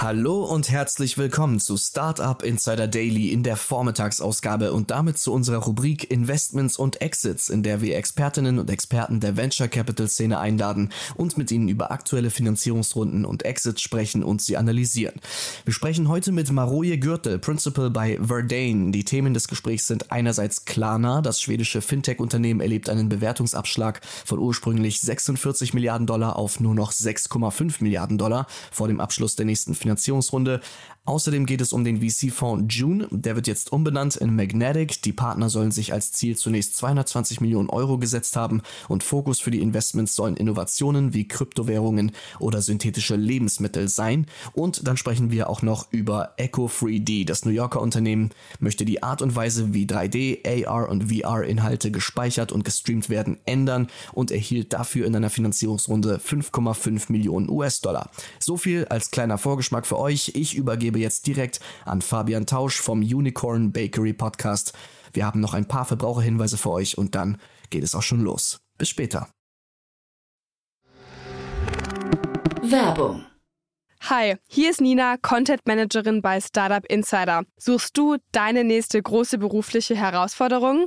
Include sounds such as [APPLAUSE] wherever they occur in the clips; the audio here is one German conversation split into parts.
Hallo und herzlich willkommen zu Startup Insider Daily in der Vormittagsausgabe und damit zu unserer Rubrik Investments und Exits, in der wir Expertinnen und Experten der Venture Capital Szene einladen und mit ihnen über aktuelle Finanzierungsrunden und Exits sprechen und sie analysieren. Wir sprechen heute mit Maroje Gürtel, Principal bei Verdane. Die Themen des Gesprächs sind einerseits Klarna, das schwedische Fintech-Unternehmen erlebt einen Bewertungsabschlag von ursprünglich 46 Milliarden Dollar auf nur noch 6,5 Milliarden Dollar vor dem Abschluss der nächsten Finanzierungsrunde. Finanzierungsrunde. Außerdem geht es um den VC-Fonds June. Der wird jetzt umbenannt in Magnetic. Die Partner sollen sich als Ziel zunächst 220 Millionen Euro gesetzt haben und Fokus für die Investments sollen Innovationen wie Kryptowährungen oder synthetische Lebensmittel sein. Und dann sprechen wir auch noch über Echo3D. Das New Yorker Unternehmen möchte die Art und Weise, wie 3D, AR und VR-Inhalte gespeichert und gestreamt werden, ändern und erhielt dafür in einer Finanzierungsrunde 5,5 Millionen US-Dollar. So viel als kleiner Vorgeschmack für euch. Ich übergebe jetzt direkt an Fabian Tausch vom Unicorn Bakery Podcast. Wir haben noch ein paar Verbraucherhinweise für euch und dann geht es auch schon los. Bis später. Werbung. Hi, hier ist Nina, Content Managerin bei Startup Insider. Suchst du deine nächste große berufliche Herausforderung?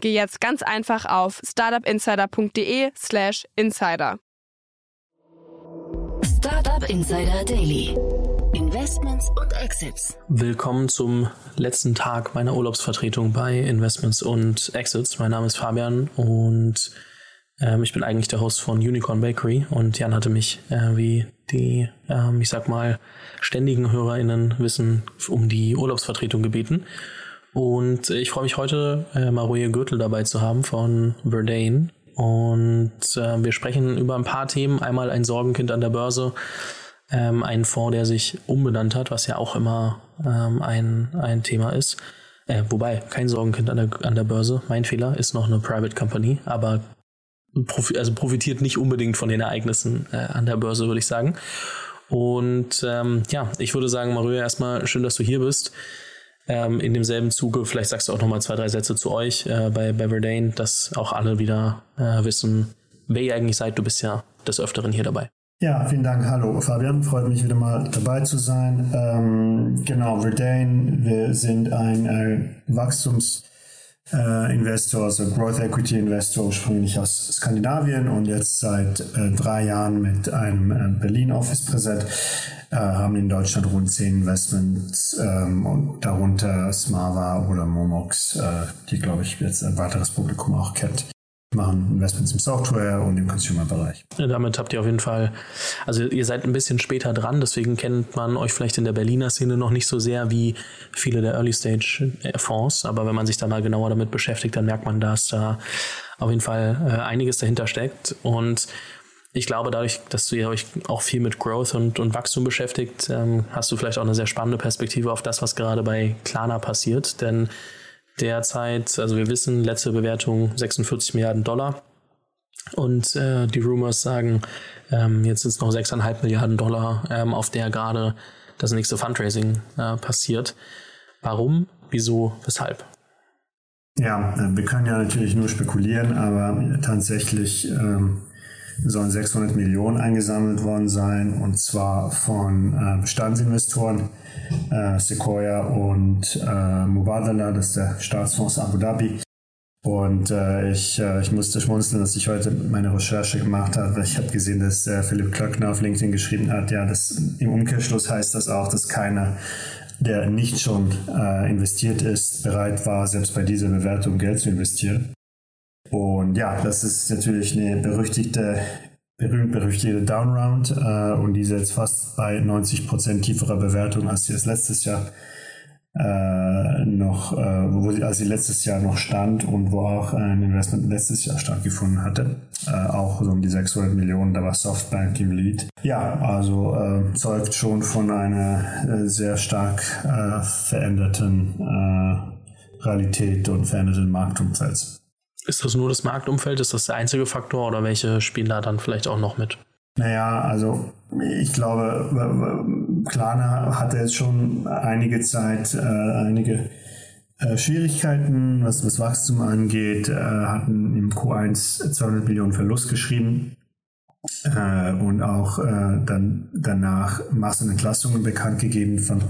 geh jetzt ganz einfach auf startupinsider.de/slash insider. Startup Insider Daily. Investments und Exits. Willkommen zum letzten Tag meiner Urlaubsvertretung bei Investments und Exits. Mein Name ist Fabian und ähm, ich bin eigentlich der Host von Unicorn Bakery und Jan hatte mich, äh, wie die, ähm, ich sag mal, ständigen HörerInnen wissen, um die Urlaubsvertretung gebeten. Und ich freue mich heute, äh, Maroje Gürtel dabei zu haben von Verdane. Und äh, wir sprechen über ein paar Themen. Einmal ein Sorgenkind an der Börse, ähm, ein Fonds, der sich umbenannt hat, was ja auch immer ähm, ein, ein Thema ist. Äh, wobei, kein Sorgenkind an der, an der Börse. Mein Fehler ist noch eine Private Company, aber profi also profitiert nicht unbedingt von den Ereignissen äh, an der Börse, würde ich sagen. Und ähm, ja, ich würde sagen, Maria, erstmal schön, dass du hier bist. Ähm, in demselben Zuge, vielleicht sagst du auch nochmal zwei, drei Sätze zu euch äh, bei, bei Verdane, dass auch alle wieder äh, wissen, wer ihr eigentlich seid. Du bist ja des Öfteren hier dabei. Ja, vielen Dank. Hallo Fabian, freut mich wieder mal dabei zu sein. Ähm, genau, Verdane, wir sind ein äh, Wachstums- äh, Investor, also Growth Equity Investor, ursprünglich aus Skandinavien und jetzt seit äh, drei Jahren mit einem äh, Berlin Office präsent, äh, haben in Deutschland rund zehn Investments ähm, und darunter Smava oder Momox, äh, die glaube ich jetzt ein weiteres Publikum auch kennt machen Investments im Software und im Consumer-Bereich. Damit habt ihr auf jeden Fall, also ihr seid ein bisschen später dran, deswegen kennt man euch vielleicht in der Berliner Szene noch nicht so sehr wie viele der Early-Stage-Fonds, aber wenn man sich da mal genauer damit beschäftigt, dann merkt man, dass da auf jeden Fall äh, einiges dahinter steckt und ich glaube, dadurch, dass ihr euch auch viel mit Growth und, und Wachstum beschäftigt, ähm, hast du vielleicht auch eine sehr spannende Perspektive auf das, was gerade bei Klarna passiert, denn derzeit, also wir wissen, letzte Bewertung 46 Milliarden Dollar. Und äh, die Rumors sagen, ähm, jetzt sind es noch 6,5 Milliarden Dollar, ähm, auf der gerade das nächste Fundraising äh, passiert. Warum? Wieso? Weshalb? Ja, äh, wir können ja natürlich nur spekulieren, aber tatsächlich ähm, sollen 600 Millionen eingesammelt worden sein und zwar von äh, Bestandsinvestoren, äh, Sequoia und äh, Mubadala, das ist der Staatsfonds Abu Dhabi. Und äh, ich, äh, ich musste schmunzeln, dass ich heute meine Recherche gemacht habe. Ich habe gesehen, dass äh, Philipp Klöckner auf LinkedIn geschrieben hat, ja, das, im Umkehrschluss heißt das auch, dass keine der nicht schon äh, investiert ist, bereit war, selbst bei dieser Bewertung Geld zu investieren. Und ja, das ist natürlich eine berüchtigte, berühmt-berüchtigte Downround äh, und die ist jetzt fast bei 90% tieferer Bewertung, als sie es letztes Jahr äh, noch, äh, wo sie, als sie letztes Jahr noch stand und wo auch ein Investment letztes Jahr stattgefunden hatte. Äh, auch so um die 600 Millionen, da war Softbank im Lead. Ja, also äh, zeugt schon von einer äh, sehr stark äh, veränderten äh, Realität und veränderten Marktumfeld. Ist das nur das Marktumfeld? Ist das der einzige Faktor oder welche spielen da dann vielleicht auch noch mit? Naja, also ich glaube, Klarna hatte jetzt schon einige Zeit, äh, einige äh, Schwierigkeiten, was das Wachstum angeht, äh, hatten im Q1 200 Millionen Verlust geschrieben äh, und auch äh, dann danach Massenentlassungen bekannt gegeben von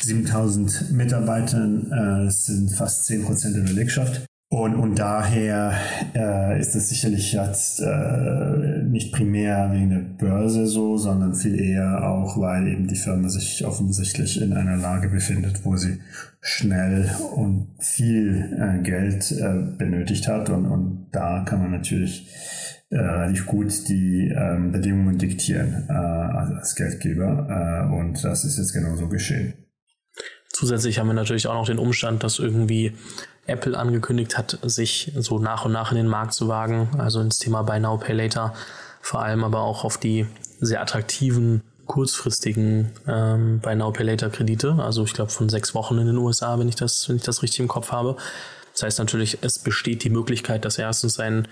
7000 Mitarbeitern, äh, das sind fast 10 Prozent der Belegschaft. Und, und daher äh, ist es sicherlich jetzt äh, nicht primär wegen der Börse so, sondern viel eher auch, weil eben die Firma sich offensichtlich in einer Lage befindet, wo sie schnell und viel äh, Geld äh, benötigt hat. Und, und da kann man natürlich äh, relativ gut die ähm, Bedingungen diktieren äh, als Geldgeber. Äh, und das ist jetzt genauso geschehen. Zusätzlich haben wir natürlich auch noch den Umstand, dass irgendwie Apple angekündigt hat, sich so nach und nach in den Markt zu wagen, also ins Thema Buy Now, Pay Later, vor allem aber auch auf die sehr attraktiven kurzfristigen ähm, Buy Now, Pay Later Kredite, also ich glaube von sechs Wochen in den USA, wenn ich das, wenn ich das richtig im Kopf habe. Das heißt natürlich, es besteht die Möglichkeit, dass erstens ein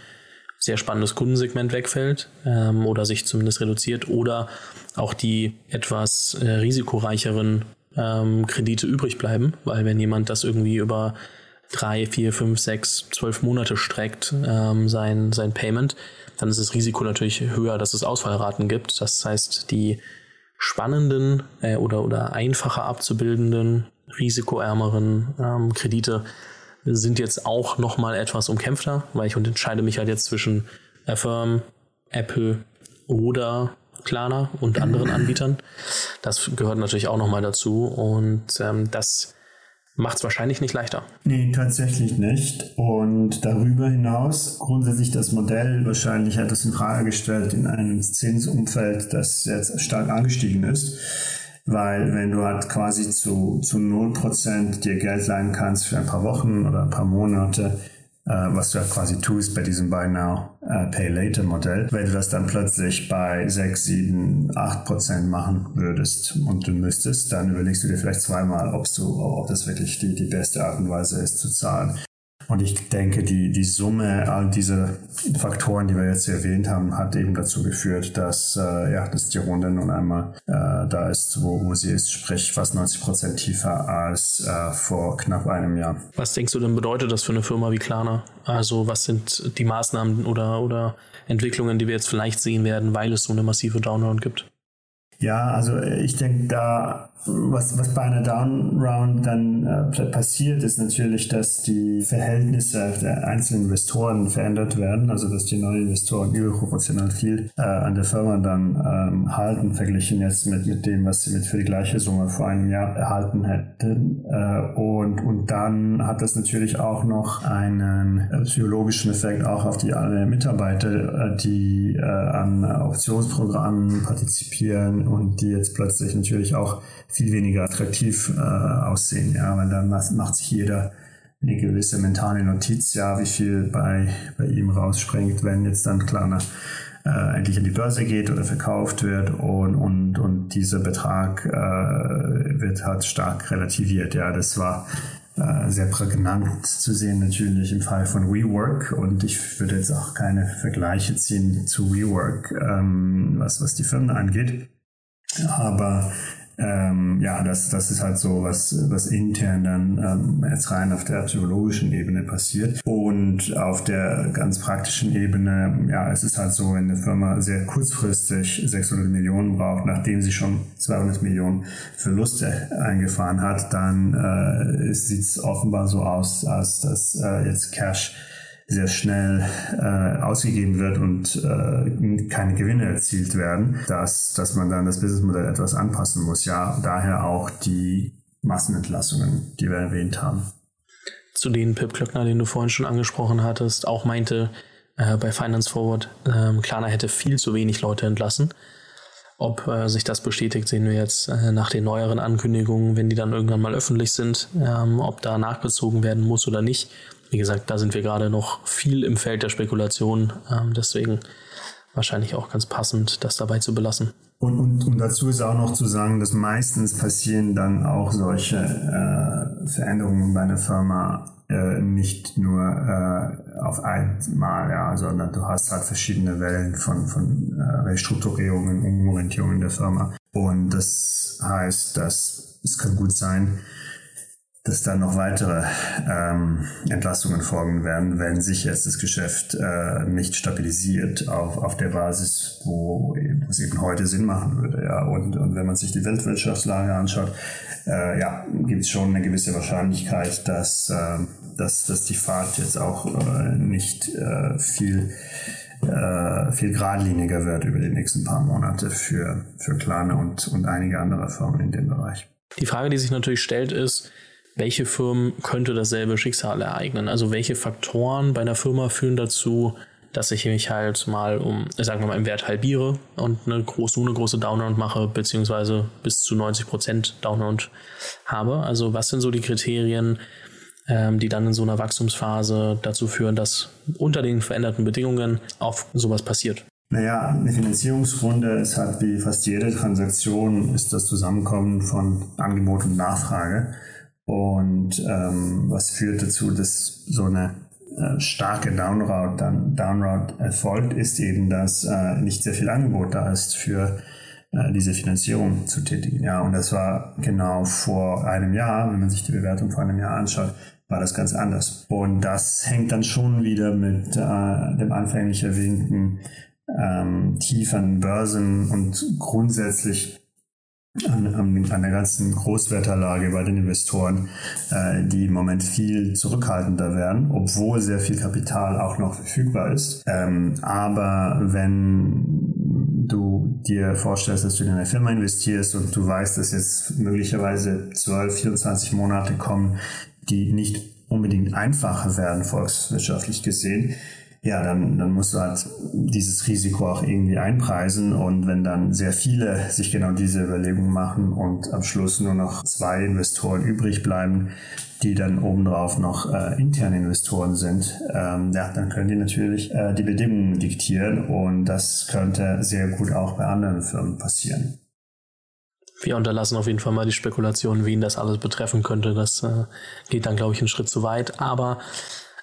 sehr spannendes Kundensegment wegfällt ähm, oder sich zumindest reduziert oder auch die etwas äh, risikoreicheren ähm, Kredite übrig bleiben, weil wenn jemand das irgendwie über drei, vier, fünf, sechs, zwölf Monate streckt, ähm, sein, sein Payment, dann ist das Risiko natürlich höher, dass es Ausfallraten gibt. Das heißt, die spannenden äh, oder, oder einfacher abzubildenden, risikoärmeren ähm, Kredite sind jetzt auch nochmal etwas umkämpfter, weil ich entscheide mich halt jetzt zwischen Affirm, Apple oder Klarna und anderen [CLEARS THROAT] Anbietern. Das gehört natürlich auch nochmal dazu und ähm, das macht es wahrscheinlich nicht leichter. Nee, tatsächlich nicht. Und darüber hinaus grundsätzlich das Modell wahrscheinlich hat das in Frage gestellt in einem Zinsumfeld, das jetzt stark angestiegen ist. Weil wenn du halt quasi zu, zu 0% dir Geld leihen kannst für ein paar Wochen oder ein paar Monate, was du ja quasi tust bei diesem Buy Now, uh, Pay Later Modell. Wenn du das dann plötzlich bei 6, 7, 8 Prozent machen würdest und du müsstest, dann überlegst du dir vielleicht zweimal, ob du, ob das wirklich die, die beste Art und Weise ist zu zahlen. Und ich denke, die, die Summe all dieser Faktoren, die wir jetzt erwähnt haben, hat eben dazu geführt, dass, äh, ja, dass die Runde nun einmal äh, da ist, wo, wo sie ist, sprich fast 90 Prozent tiefer als äh, vor knapp einem Jahr. Was denkst du denn bedeutet das für eine Firma wie Klarna? Also was sind die Maßnahmen oder, oder Entwicklungen, die wir jetzt vielleicht sehen werden, weil es so eine massive Downround gibt? Ja, also ich denke, da was, was bei einer Downround dann äh, passiert, ist natürlich, dass die Verhältnisse der einzelnen Investoren verändert werden, also dass die neuen Investoren überproportional viel äh, an der Firma dann ähm, halten, verglichen jetzt mit, mit dem, was sie mit für die gleiche Summe vor einem Jahr erhalten hätten. Äh, und, und dann hat das natürlich auch noch einen äh, psychologischen Effekt auch auf die alle Mitarbeiter, äh, die äh, an Optionsprogrammen partizipieren und die jetzt plötzlich natürlich auch viel weniger attraktiv äh, aussehen, ja, weil dann macht sich jeder eine gewisse mentale Notiz, ja, wie viel bei, bei ihm rausspringt, wenn jetzt dann Klarna äh, endlich an die Börse geht oder verkauft wird und, und, und dieser Betrag äh, wird halt stark relativiert. Ja, das war äh, sehr prägnant zu sehen natürlich im Fall von WeWork und ich würde jetzt auch keine Vergleiche ziehen zu WeWork, ähm, was, was die Firmen angeht. Aber ähm, ja, das, das ist halt so, was, was intern dann ähm, jetzt rein auf der psychologischen Ebene passiert. Und auf der ganz praktischen Ebene, ja, es ist halt so, wenn eine Firma sehr kurzfristig 600 Millionen braucht, nachdem sie schon 200 Millionen Verluste eingefahren hat, dann äh, sieht es offenbar so aus, als dass äh, jetzt Cash sehr schnell äh, ausgegeben wird und äh, keine Gewinne erzielt werden, dass, dass man dann das Businessmodell etwas anpassen muss. Ja, daher auch die Massenentlassungen, die wir erwähnt haben. Zu denen Pip Klöckner, den du vorhin schon angesprochen hattest, auch meinte, äh, bei Finance Forward, äh, Klarna hätte viel zu wenig Leute entlassen. Ob äh, sich das bestätigt, sehen wir jetzt äh, nach den neueren Ankündigungen, wenn die dann irgendwann mal öffentlich sind, ähm, ob da nachgezogen werden muss oder nicht. Wie gesagt, da sind wir gerade noch viel im Feld der Spekulation. Ähm, deswegen wahrscheinlich auch ganz passend, das dabei zu belassen. Und, und, und dazu ist auch noch zu sagen, dass meistens passieren dann auch solche äh, Veränderungen bei einer Firma äh, nicht nur äh, auf einmal, ja, sondern du hast halt verschiedene Wellen von, von äh, Restrukturierungen, Umorientierungen der Firma. Und das heißt, dass es kann gut sein, dass dann noch weitere ähm, Entlastungen folgen werden, wenn sich jetzt das Geschäft äh, nicht stabilisiert auf, auf der Basis, wo es eben heute Sinn machen würde. Ja. Und, und wenn man sich die Weltwirtschaftslage anschaut, äh, ja, gibt es schon eine gewisse Wahrscheinlichkeit, dass, äh, dass, dass die Fahrt jetzt auch äh, nicht äh, viel äh, viel geradliniger wird über die nächsten paar Monate für, für Klane und, und einige andere Firmen in dem Bereich. Die Frage, die sich natürlich stellt, ist, welche Firmen könnte dasselbe Schicksal ereignen? Also welche Faktoren bei einer Firma führen dazu, dass ich mich halt mal um, sagen wir mal, im Wert halbiere und eine große, eine große Downround mache, beziehungsweise bis zu 90 Prozent Downround habe. Also was sind so die Kriterien, ähm, die dann in so einer Wachstumsphase dazu führen, dass unter den veränderten Bedingungen auch sowas passiert? Naja, eine Finanzierungsrunde ist halt wie fast jede Transaktion ist das Zusammenkommen von Angebot und Nachfrage. Und ähm, was führt dazu, dass so eine äh, starke Downroute dann Downroute erfolgt, ist eben, dass äh, nicht sehr viel Angebot da ist für äh, diese Finanzierung zu tätigen. Ja, und das war genau vor einem Jahr, wenn man sich die Bewertung vor einem Jahr anschaut, war das ganz anders. Und das hängt dann schon wieder mit äh, dem anfänglich erwähnten ähm, tieferen Börsen und grundsätzlich an, an, an der ganzen Großwetterlage bei den Investoren, äh, die im Moment viel zurückhaltender werden, obwohl sehr viel Kapital auch noch verfügbar ist. Ähm, aber wenn du dir vorstellst, dass du in eine Firma investierst und du weißt, dass jetzt möglicherweise 12, 24 Monate kommen, die nicht unbedingt einfacher werden, volkswirtschaftlich gesehen, ja, dann, dann musst du halt dieses Risiko auch irgendwie einpreisen. Und wenn dann sehr viele sich genau diese Überlegung machen und am Schluss nur noch zwei Investoren übrig bleiben, die dann obendrauf noch äh, interne Investoren sind, ähm, ja, dann können die natürlich äh, die Bedingungen diktieren und das könnte sehr gut auch bei anderen Firmen passieren. Wir unterlassen auf jeden Fall mal die Spekulation, wen das alles betreffen könnte. Das äh, geht dann, glaube ich, einen Schritt zu weit. Aber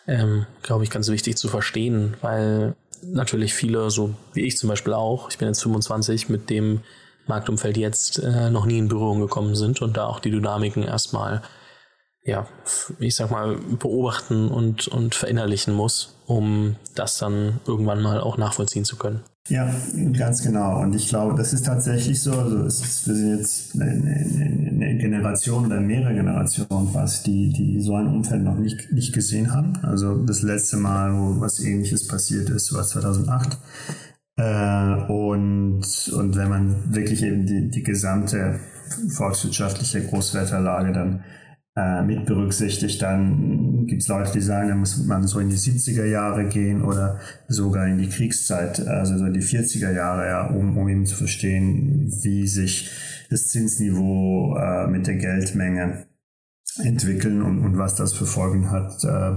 ähm, glaube ich, ganz wichtig zu verstehen, weil natürlich viele, so wie ich zum Beispiel auch, ich bin jetzt 25, mit dem Marktumfeld jetzt äh, noch nie in Berührung gekommen sind und da auch die Dynamiken erstmal, ja, ich sag mal, beobachten und, und verinnerlichen muss, um das dann irgendwann mal auch nachvollziehen zu können. Ja, ganz genau. Und ich glaube, das ist tatsächlich so. Also es ist, wir sind jetzt eine, eine, Generation oder mehrere Generationen fast, die, die so ein Umfeld noch nicht, nicht gesehen haben. Also das letzte Mal, wo was ähnliches passiert ist, war 2008. Äh, und, und wenn man wirklich eben die, die gesamte volkswirtschaftliche Großwetterlage dann äh, mit berücksichtigt. Dann gibt es Leute, die sagen, da muss man so in die 70er Jahre gehen oder sogar in die Kriegszeit, also so in die 40er Jahre, ja, um, um eben zu verstehen, wie sich das Zinsniveau äh, mit der Geldmenge entwickeln und, und was das für Folgen hat. Äh,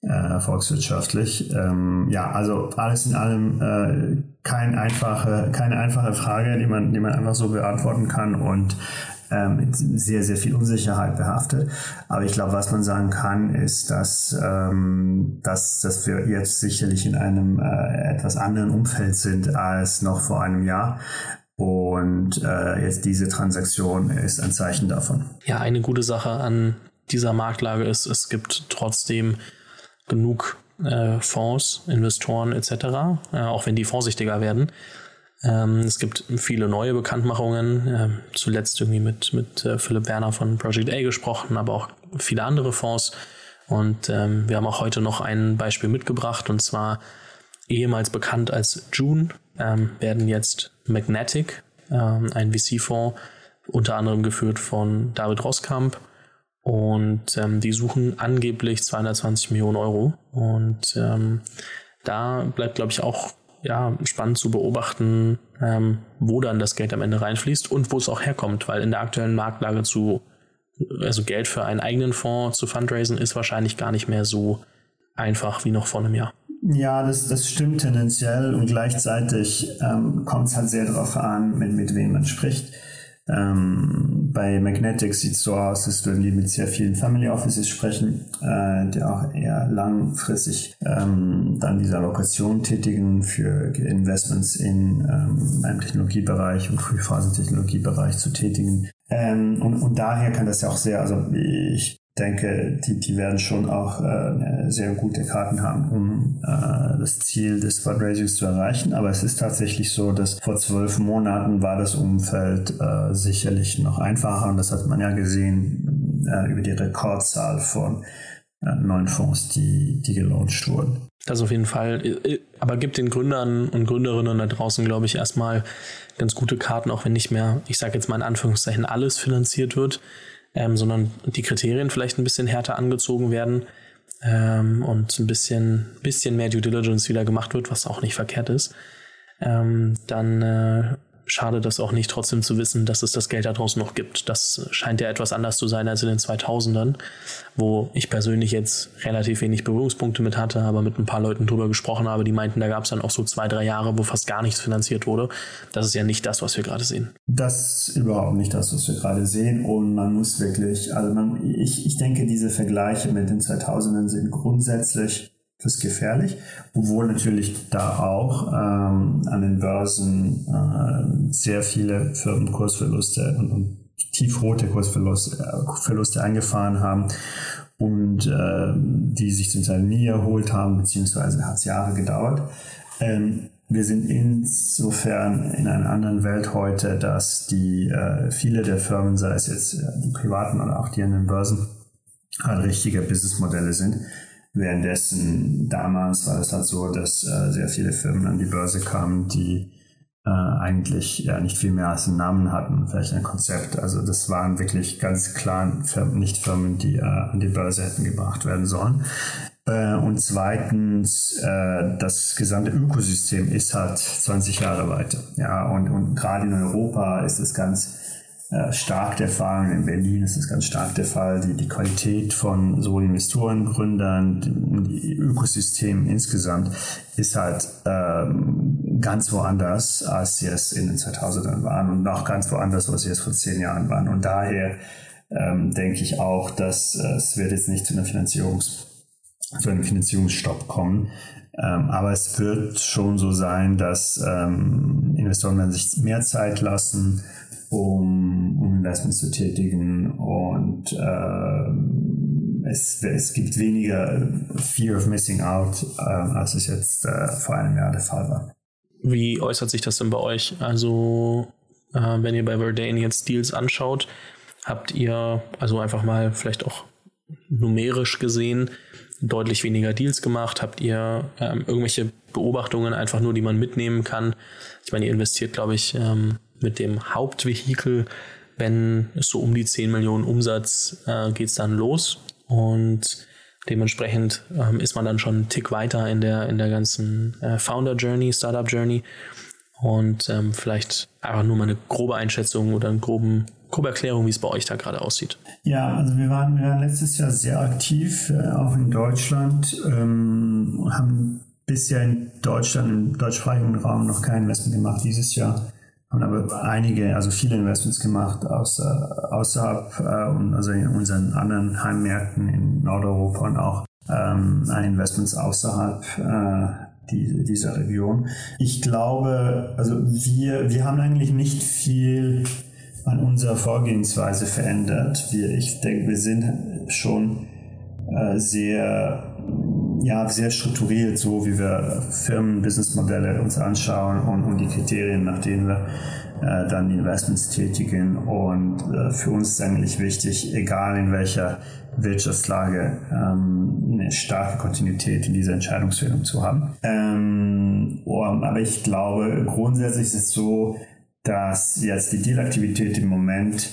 äh, volkswirtschaftlich. Ähm, ja, also alles in allem äh, kein einfache, keine einfache Frage, die man, die man einfach so beantworten kann und äh, mit sehr, sehr viel Unsicherheit behaftet. Aber ich glaube, was man sagen kann, ist, dass, ähm, dass, dass wir jetzt sicherlich in einem äh, etwas anderen Umfeld sind als noch vor einem Jahr. Und äh, jetzt diese Transaktion ist ein Zeichen davon. Ja, eine gute Sache an dieser Marktlage ist, es gibt trotzdem genug äh, Fonds, Investoren etc., äh, auch wenn die vorsichtiger werden, ähm, es gibt viele neue Bekanntmachungen, äh, zuletzt irgendwie mit, mit äh, Philipp Werner von Project A gesprochen, aber auch viele andere Fonds. Und ähm, wir haben auch heute noch ein Beispiel mitgebracht, und zwar ehemals bekannt als June, ähm, werden jetzt Magnetic, ähm, ein VC-Fonds unter anderem geführt von David Roskamp. Und ähm, die suchen angeblich 220 Millionen Euro. Und ähm, da bleibt, glaube ich, auch ja, spannend zu beobachten, ähm, wo dann das Geld am Ende reinfließt und wo es auch herkommt, weil in der aktuellen Marktlage zu, also Geld für einen eigenen Fonds zu fundraisen, ist wahrscheinlich gar nicht mehr so einfach wie noch vor einem Jahr. Ja, das, das stimmt tendenziell und gleichzeitig ähm, kommt es halt sehr darauf an, mit, mit wem man spricht. Ähm, bei Magnetics sieht es so aus, dass die mit sehr vielen Family Offices sprechen, äh, die auch eher langfristig ähm, dann diese Allokation tätigen für Investments in ähm, einem Technologiebereich und Frühphasentechnologiebereich zu tätigen. Ähm, und, und daher kann das ja auch sehr, also ich denke, die, die werden schon auch äh, sehr gute Karten haben, um äh, das Ziel des Fundraisings zu erreichen. Aber es ist tatsächlich so, dass vor zwölf Monaten war das Umfeld äh, sicherlich noch einfacher und das hat man ja gesehen äh, über die Rekordzahl von äh, neuen Fonds, die, die gelauncht wurden. Das auf jeden Fall. Aber gibt den Gründern und Gründerinnen da draußen, glaube ich, erstmal ganz gute Karten, auch wenn nicht mehr, ich sage jetzt mal in Anführungszeichen, alles finanziert wird ähm, sondern die Kriterien vielleicht ein bisschen härter angezogen werden ähm, und ein bisschen, bisschen mehr Due Diligence wieder gemacht wird, was auch nicht verkehrt ist, ähm, dann äh, schade das auch nicht, trotzdem zu wissen, dass es das Geld da draußen noch gibt. Das scheint ja etwas anders zu sein als in den 2000ern, wo ich persönlich jetzt relativ wenig Berührungspunkte mit hatte, aber mit ein paar Leuten drüber gesprochen habe, die meinten, da gab es dann auch so zwei, drei Jahre, wo fast gar nichts finanziert wurde. Das ist ja nicht das, was wir gerade sehen. Das ist überhaupt nicht das, was wir gerade sehen und man muss wirklich, also man, ich, ich denke, diese Vergleiche mit den 2000ern sind grundsätzlich das ist gefährlich, obwohl natürlich da auch ähm, an den Börsen äh, sehr viele Firmen Kursverluste und, und tiefrote Kursverluste äh, eingefahren haben und äh, die sich zum Teil nie erholt haben, beziehungsweise hat es Jahre gedauert. Ähm, wir sind insofern in einer anderen Welt heute, dass die äh, viele der Firmen, sei es jetzt äh, die privaten oder auch die an den Börsen, halt richtige Businessmodelle sind, Währenddessen damals war es halt so, dass äh, sehr viele Firmen an die Börse kamen, die äh, eigentlich ja nicht viel mehr als einen Namen hatten, vielleicht ein Konzept. Also das waren wirklich ganz klar Firmen, nicht Firmen, die äh, an die Börse hätten gebracht werden sollen. Äh, und zweitens, äh, das gesamte Ökosystem ist halt 20 Jahre weiter. Ja, und, und gerade in Europa ist es ganz äh, stark der Fall. In Berlin ist das ganz stark der Fall. Die, die Qualität von so Investoren, Gründern, die Ökosystem insgesamt ist halt ähm, ganz woanders, als sie es in den 2000ern waren und auch ganz woanders, als sie es vor zehn Jahren waren. Und daher ähm, denke ich auch, dass äh, es wird jetzt nicht zu einer Finanzierungs zu einem Finanzierungsstopp kommen. Ähm, aber es wird schon so sein, dass ähm, Investoren werden sich mehr Zeit lassen, um, um Investments zu tätigen und äh, es, es gibt weniger Fear of Missing Out, äh, als es jetzt äh, vor einem Jahr der Fall war. Wie äußert sich das denn bei euch? Also, äh, wenn ihr bei Verdane jetzt Deals anschaut, habt ihr also einfach mal vielleicht auch numerisch gesehen deutlich weniger Deals gemacht? Habt ihr ähm, irgendwelche Beobachtungen einfach nur, die man mitnehmen kann? Ich meine, ihr investiert, glaube ich, ähm, mit dem Hauptvehikel, wenn es so um die 10 Millionen Umsatz äh, geht es dann los und dementsprechend ähm, ist man dann schon einen Tick weiter in der, in der ganzen äh, Founder Journey, Startup Journey und ähm, vielleicht einfach nur mal eine grobe Einschätzung oder eine groben, grobe Erklärung, wie es bei euch da gerade aussieht. Ja, also wir waren, wir waren letztes Jahr sehr aktiv, äh, auch in Deutschland, ähm, haben bisher in Deutschland, im deutschsprachigen Raum noch kein Investment gemacht. Dieses Jahr haben aber einige, also viele Investments gemacht außer, außerhalb äh, also in unseren anderen Heimmärkten in Nordeuropa und auch ähm, Investments außerhalb äh, die, dieser Region. Ich glaube, also wir, wir haben eigentlich nicht viel an unserer Vorgehensweise verändert. Wir, ich denke, wir sind schon äh, sehr ja, sehr strukturiert, so wie wir Firmen, Businessmodelle uns anschauen und, und die Kriterien, nach denen wir äh, dann die Investments tätigen. Und äh, für uns ist eigentlich wichtig, egal in welcher Wirtschaftslage, ähm, eine starke Kontinuität in dieser Entscheidungsfindung zu haben. Ähm, aber ich glaube, grundsätzlich ist es so, dass jetzt die Dealaktivität im Moment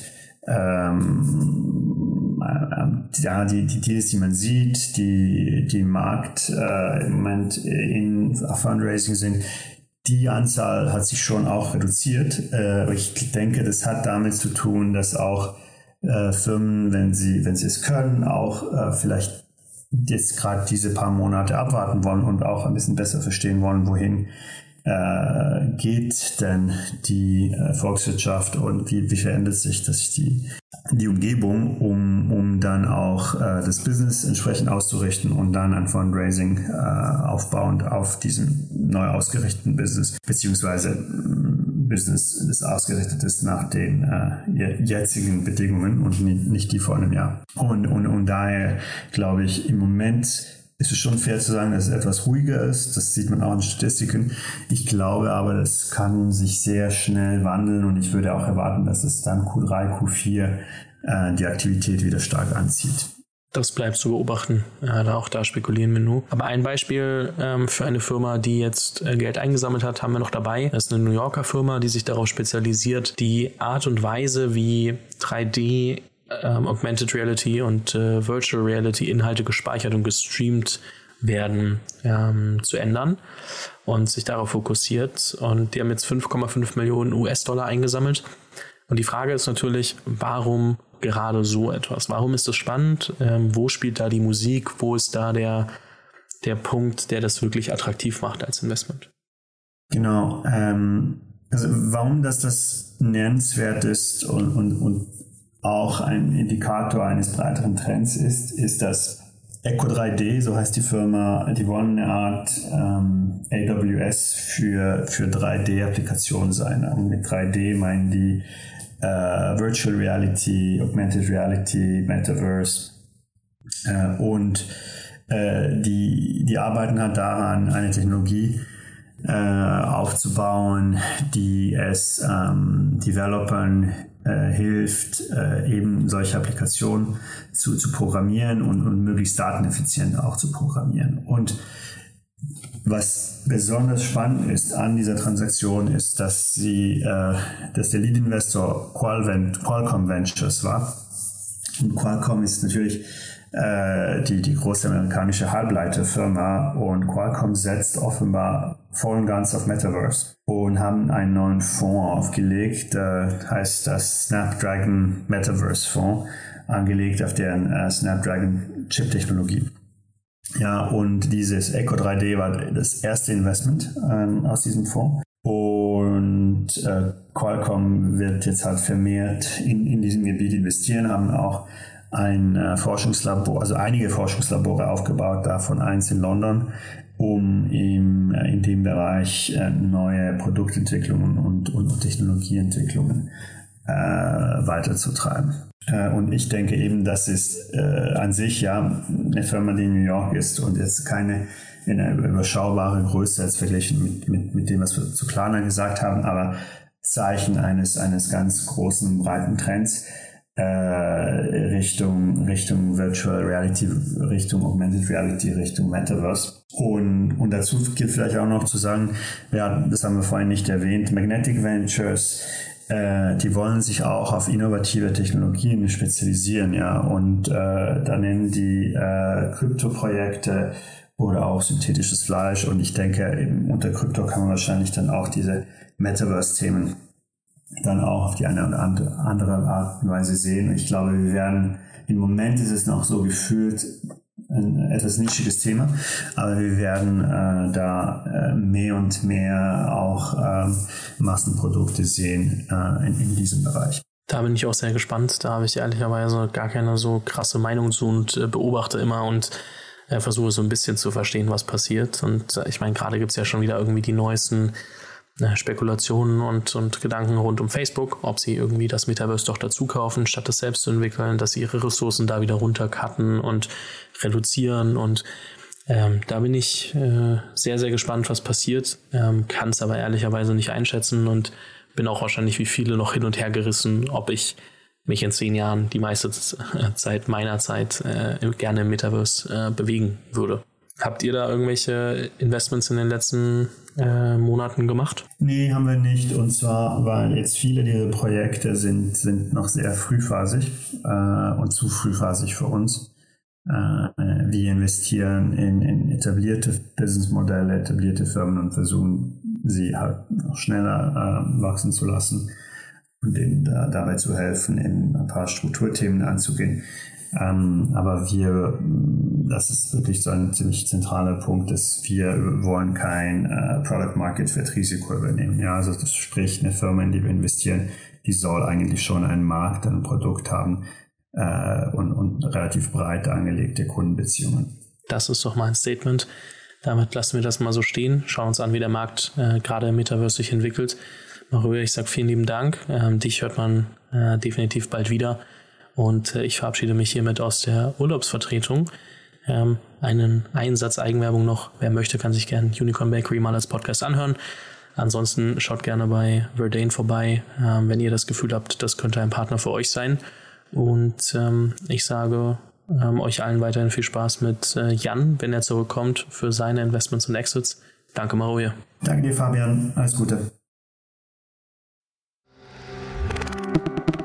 ähm, äh, ja, die, die Deals, die man sieht, die, die im Markt äh, im Moment in Fundraising sind, die Anzahl hat sich schon auch reduziert. Äh, ich denke, das hat damit zu tun, dass auch äh, Firmen, wenn sie, wenn sie es können, auch äh, vielleicht jetzt gerade diese paar Monate abwarten wollen und auch ein bisschen besser verstehen wollen, wohin äh, geht denn die äh, Volkswirtschaft und wie, wie verändert sich das die, die Umgebung, um, um dann auch äh, das Business entsprechend auszurichten und dann ein Fundraising äh, aufbauend auf diesem neu ausgerichteten Business, beziehungsweise mm, Business, das ausgerichtet ist nach den äh, jetzigen Bedingungen und nicht, die vor einem Jahr. Und, und, und daher glaube ich im Moment ist es schon fair zu sagen, dass es etwas ruhiger ist. Das sieht man auch in Statistiken. Ich glaube aber, das kann sich sehr schnell wandeln und ich würde auch erwarten, dass es dann Q3, Q4 äh, die Aktivität wieder stark anzieht. Das bleibt zu beobachten. Ja, auch da spekulieren wir nur. Aber ein Beispiel ähm, für eine Firma, die jetzt äh, Geld eingesammelt hat, haben wir noch dabei. Das ist eine New Yorker Firma, die sich darauf spezialisiert, die Art und Weise, wie 3D ähm, Augmented Reality und äh, Virtual Reality Inhalte gespeichert und gestreamt werden, ähm, zu ändern und sich darauf fokussiert. Und die haben jetzt 5,5 Millionen US-Dollar eingesammelt. Und die Frage ist natürlich, warum gerade so etwas? Warum ist das spannend? Ähm, wo spielt da die Musik? Wo ist da der, der Punkt, der das wirklich attraktiv macht als Investment? Genau. Ähm, also warum das das nennenswert ist und, und, und auch ein Indikator eines breiteren Trends ist, ist dass Echo 3D, so heißt die Firma, die wollen eine Art ähm, AWS für, für 3D-Applikationen sein. Und mit 3D meinen die äh, Virtual Reality, Augmented Reality, Metaverse äh, und äh, die, die arbeiten halt daran, eine Technologie äh, aufzubauen, die es ähm, Developern äh, hilft, äh, eben solche Applikationen zu, zu programmieren und, und möglichst dateneffizient auch zu programmieren. Und was besonders spannend ist an dieser Transaktion ist, dass sie, äh, dass der Lead-Investor Qualcomm Ventures war. Und Qualcomm ist natürlich äh, die, die große amerikanische Halbleiterfirma und Qualcomm setzt offenbar voll und ganz auf Metaverse und haben einen neuen Fonds aufgelegt, äh, heißt das Snapdragon Metaverse Fonds, angelegt auf deren äh, Snapdragon Chip-Technologie. Ja, und dieses Echo 3D war das erste Investment ähm, aus diesem Fonds. Und äh, Qualcomm wird jetzt halt vermehrt in, in diesem Gebiet investieren, haben auch ein äh, Forschungslabor, also einige Forschungslabore aufgebaut, davon eins in London, um im, äh, in dem Bereich äh, neue Produktentwicklungen und, und Technologieentwicklungen äh, weiterzutreiben. Äh, und ich denke eben, das ist äh, an sich ja eine Firma, die in New York ist und jetzt keine in eine überschaubare Größe als verglichen mit, mit, mit dem, was wir zu Planer gesagt haben, aber Zeichen eines, eines ganz großen, breiten Trends äh, Richtung, Richtung Virtual Reality, Richtung Augmented Reality, Richtung Metaverse. Und, und dazu gilt vielleicht auch noch zu sagen, ja, das haben wir vorhin nicht erwähnt, Magnetic Ventures, äh, die wollen sich auch auf innovative Technologien spezialisieren, ja, und äh, da nennen die äh, Krypto-Projekte oder auch synthetisches Fleisch und ich denke, unter Krypto kann man wahrscheinlich dann auch diese Metaverse-Themen dann auch auf die eine oder andere Art und Weise sehen. Ich glaube, wir werden, im Moment ist es noch so gefühlt ein etwas nischiges Thema, aber wir werden äh, da äh, mehr und mehr auch ähm, Massenprodukte sehen äh, in, in, diesem Bereich. Da bin ich auch sehr gespannt. Da habe ich ehrlicherweise gar keine so krasse Meinung zu und äh, beobachte immer und äh, versuche so ein bisschen zu verstehen, was passiert. Und äh, ich meine, gerade gibt es ja schon wieder irgendwie die neuesten äh, Spekulationen und, und Gedanken rund um Facebook, ob sie irgendwie das Metaverse doch dazu kaufen, statt es selbst zu entwickeln, dass sie ihre Ressourcen da wieder runtercutten und reduzieren und ähm, da bin ich äh, sehr, sehr gespannt, was passiert, ähm, kann es aber ehrlicherweise nicht einschätzen und bin auch wahrscheinlich wie viele noch hin und her gerissen, ob ich mich in zehn Jahren die meiste Zeit meiner Zeit äh, gerne im Metaverse äh, bewegen würde. Habt ihr da irgendwelche Investments in den letzten äh, Monaten gemacht? Nee, haben wir nicht. Und zwar, weil jetzt viele dieser Projekte sind, sind noch sehr frühphasig äh, und zu frühphasig für uns. Äh, wir investieren in, in etablierte Businessmodelle, etablierte Firmen und versuchen, sie halt noch schneller äh, wachsen zu lassen und ihnen da, dabei zu helfen, in ein paar Strukturthemen anzugehen. Ähm, aber wir, das ist wirklich so ein ziemlich zentraler Punkt, dass wir wollen kein äh, Product Market Fit Risiko übernehmen. Ja, also das spricht eine Firma, in die wir investieren, die soll eigentlich schon einen Markt, ein Produkt haben äh, und, und relativ breit angelegte Kundenbeziehungen. Das ist doch mal ein Statement. Damit lassen wir das mal so stehen. Schauen uns an, wie der Markt äh, gerade im Metaverse sich entwickelt. Mario, ich sage vielen lieben Dank. Ähm, dich hört man äh, definitiv bald wieder. Und äh, ich verabschiede mich hiermit aus der Urlaubsvertretung. Ähm, einen Einsatz Eigenwerbung noch. Wer möchte, kann sich gerne Unicorn Bakery mal als Podcast anhören. Ansonsten schaut gerne bei Verdane vorbei, ähm, wenn ihr das Gefühl habt, das könnte ein Partner für euch sein. Und ähm, ich sage ähm, euch allen weiterhin viel Spaß mit äh, Jan, wenn er zurückkommt für seine Investments und Exits. Danke, Maroje. Danke dir, Fabian. Alles Gute.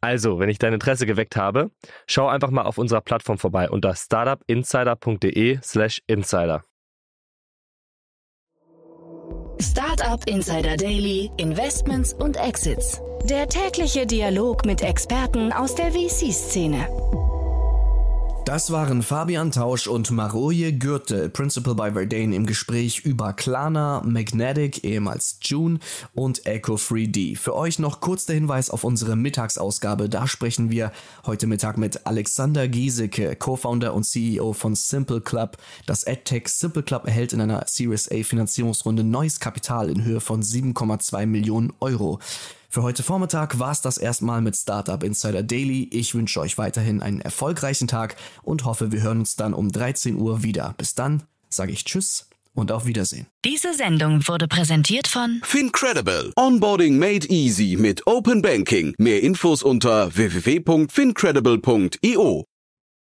Also, wenn ich dein Interesse geweckt habe, schau einfach mal auf unserer Plattform vorbei unter startupinsider.de/slash insider. Startup Insider Daily, Investments und Exits. Der tägliche Dialog mit Experten aus der VC-Szene. Das waren Fabian Tausch und Maroje Gürtel, Principal by Verdane, im Gespräch über Klarna, Magnetic, ehemals June und Echo3D. Für euch noch kurz der Hinweis auf unsere Mittagsausgabe. Da sprechen wir heute Mittag mit Alexander Giesecke, Co-Founder und CEO von Simple Club. Das AdTech Simple Club erhält in einer Series A Finanzierungsrunde neues Kapital in Höhe von 7,2 Millionen Euro. Für heute Vormittag war es das erstmal mit Startup Insider Daily. Ich wünsche euch weiterhin einen erfolgreichen Tag und hoffe, wir hören uns dann um 13 Uhr wieder. Bis dann sage ich Tschüss und auf Wiedersehen. Diese Sendung wurde präsentiert von Fincredible. Onboarding made easy mit Open Banking. Mehr Infos unter www.fincredible.io.